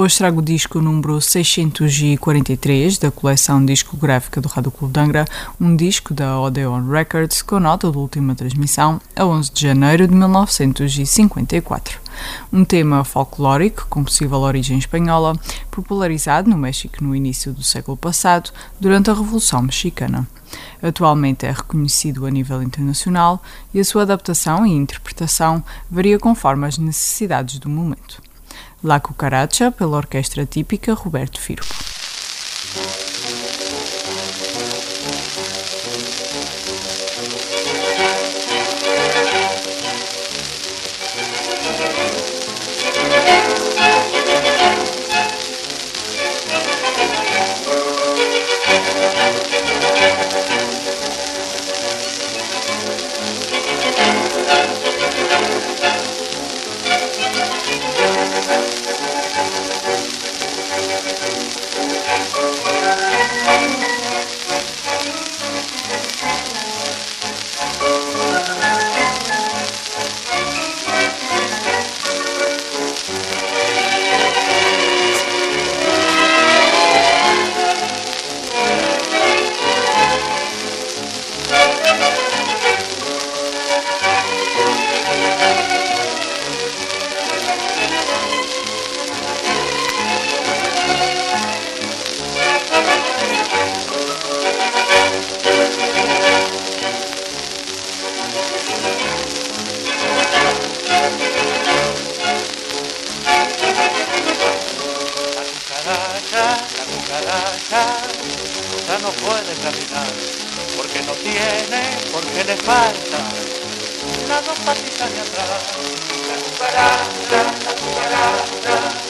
hoje trago o disco número 643 da coleção discográfica do Rádio Clube de Angra, um disco da Odeon Records com nota de última transmissão a 11 de janeiro de 1954. Um tema folclórico com possível origem espanhola, popularizado no México no início do século passado, durante a Revolução Mexicana. Atualmente é reconhecido a nível internacional e a sua adaptação e interpretação varia conforme as necessidades do momento. La Cucaracha, pela orquestra típica Roberto Firpo. Ya no puede caminar, porque no tiene, porque le falta las dos patitas de atrás. La cucaracha, la cucaracha,